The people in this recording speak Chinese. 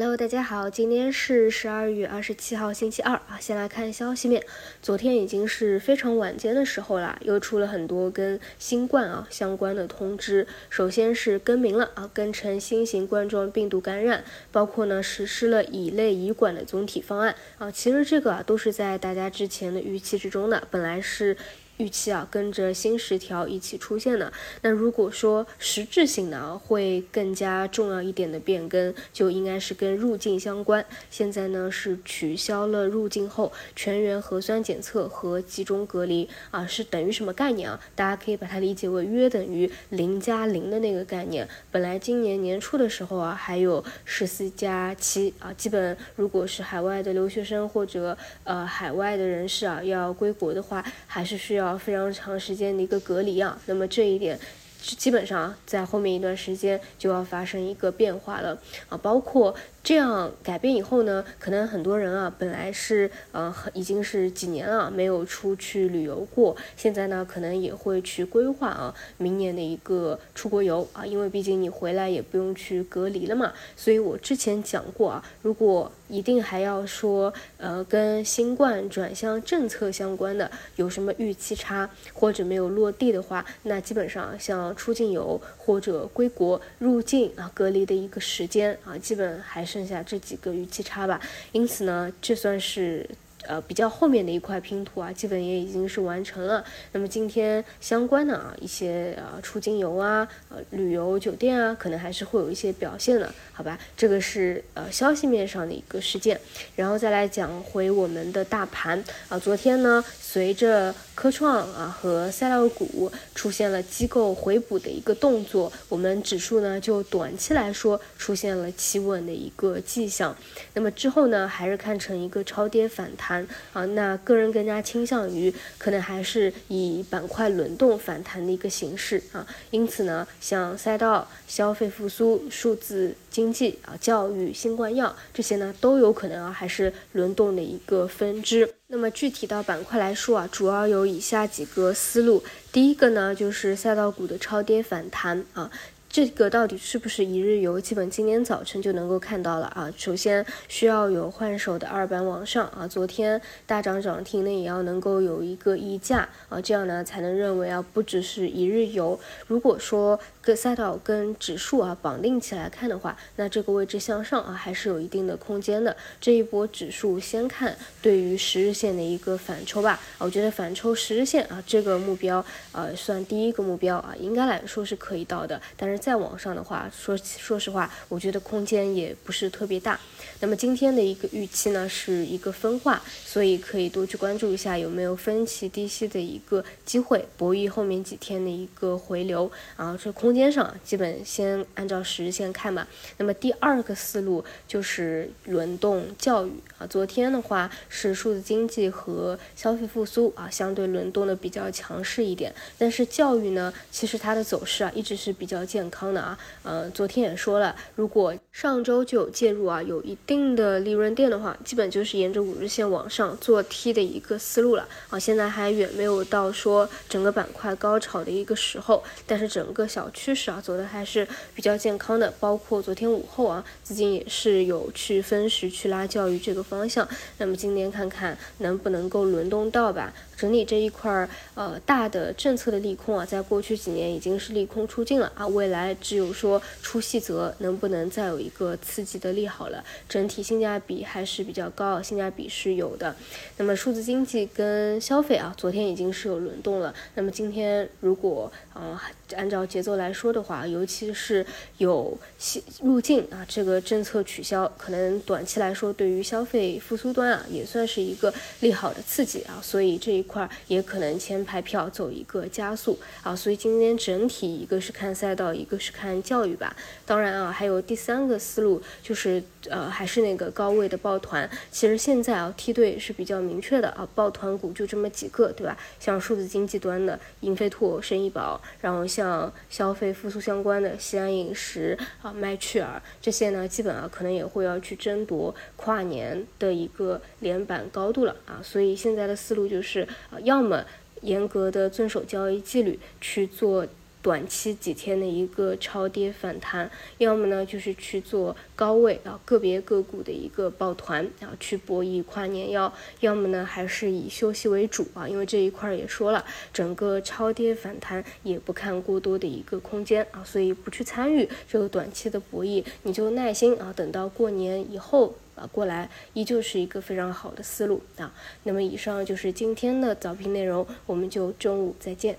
Hello，大家好，今天是十二月二十七号，星期二啊。先来看消息面，昨天已经是非常晚间的时候啦，又出了很多跟新冠啊相关的通知。首先是更名了啊，更成新型冠状病毒感染，包括呢实施了乙类乙管的总体方案啊。其实这个啊都是在大家之前的预期之中的，本来是。预期啊，跟着新十条一起出现的。那如果说实质性的啊，会更加重要一点的变更，就应该是跟入境相关。现在呢是取消了入境后全员核酸检测和集中隔离啊，是等于什么概念啊？大家可以把它理解为约等于零加零的那个概念。本来今年年初的时候啊，还有十四加七啊，基本如果是海外的留学生或者呃海外的人士啊要归国的话，还是需要。非常长时间的一个隔离啊，那么这一点。基本上在后面一段时间就要发生一个变化了啊，包括这样改变以后呢，可能很多人啊本来是呃已经是几年了没有出去旅游过，现在呢可能也会去规划啊明年的一个出国游啊，因为毕竟你回来也不用去隔离了嘛。所以我之前讲过啊，如果一定还要说呃跟新冠转向政策相关的有什么预期差或者没有落地的话，那基本上像。出境游或者归国入境啊，隔离的一个时间啊，基本还是剩下这几个预期差吧。因此呢，这算是。呃，比较后面的一块拼图啊，基本也已经是完成了。那么今天相关的啊一些呃出境游啊、呃旅游酒店啊，可能还是会有一些表现的，好吧？这个是呃消息面上的一个事件。然后再来讲回我们的大盘啊，昨天呢，随着科创啊和赛道股出现了机构回补的一个动作，我们指数呢就短期来说出现了企稳的一个迹象。那么之后呢，还是看成一个超跌反弹。啊，那个人更加倾向于可能还是以板块轮动反弹的一个形式啊，因此呢，像赛道、消费复苏、数字经济啊、教育、新冠药这些呢，都有可能啊还是轮动的一个分支。那么具体到板块来说啊，主要有以下几个思路，第一个呢就是赛道股的超跌反弹啊。这个到底是不是一日游？基本今天早晨就能够看到了啊。首先需要有换手的二板往上啊，昨天大涨涨停呢，也要能够有一个溢价啊，这样呢才能认为啊不只是一日游。如果说跟赛道跟指数啊绑定起来看的话，那这个位置向上啊还是有一定的空间的。这一波指数先看对于十日线的一个反抽吧，我觉得反抽十日线啊这个目标呃算第一个目标啊，应该来说是可以到的，但是。再往上的话，说说实话，我觉得空间也不是特别大。那么今天的一个预期呢，是一个分化，所以可以多去关注一下有没有分歧低吸的一个机会，博弈后面几天的一个回流。啊，这空间上基本先按照十日线看吧。那么第二个思路就是轮动教育啊，昨天的话是数字经济和消费复苏啊，相对轮动的比较强势一点。但是教育呢，其实它的走势啊，一直是比较健康。的啊，呃，昨天也说了，如果上周就有介入啊，有一定的利润垫的话，基本就是沿着五日线往上做 T 的一个思路了啊。现在还远没有到说整个板块高潮的一个时候，但是整个小趋势啊走的还是比较健康的。包括昨天午后啊，资金也是有去分时去拉教育这个方向。那么今天看看能不能够轮动到吧。整理这一块儿，呃，大的政策的利空啊，在过去几年已经是利空出尽了啊，未来只有说出细则，能不能再有一个刺激的利好了？整体性价比还是比较高，性价比是有的。那么数字经济跟消费啊，昨天已经是有轮动了。那么今天如果啊，按照节奏来说的话，尤其是有入境啊，这个政策取消，可能短期来说对于消费复苏端啊，也算是一个利好的刺激啊，所以这一。块也可能签排票走一个加速啊，所以今天整体一个是看赛道，一个是看教育吧。当然啊，还有第三个思路就是呃，还是那个高位的抱团。其实现在啊，梯队是比较明确的啊，抱团股就这么几个，对吧？像数字经济端的英飞拓、深医宝，然后像消费复苏相关的西安饮食啊、麦趣尔这些呢，基本啊可能也会要去争夺跨年的一个连板高度了啊。所以现在的思路就是。啊，要么严格的遵守交易纪律去做短期几天的一个超跌反弹，要么呢就是去做高位啊个别个股的一个抱团啊去博弈跨年要，要么呢还是以休息为主啊，因为这一块也说了，整个超跌反弹也不看过多的一个空间啊，所以不去参与这个短期的博弈，你就耐心啊等到过年以后啊过来，依旧是一个非常好的思路啊。那么以上就是今天的早评内容，我们就中午再见。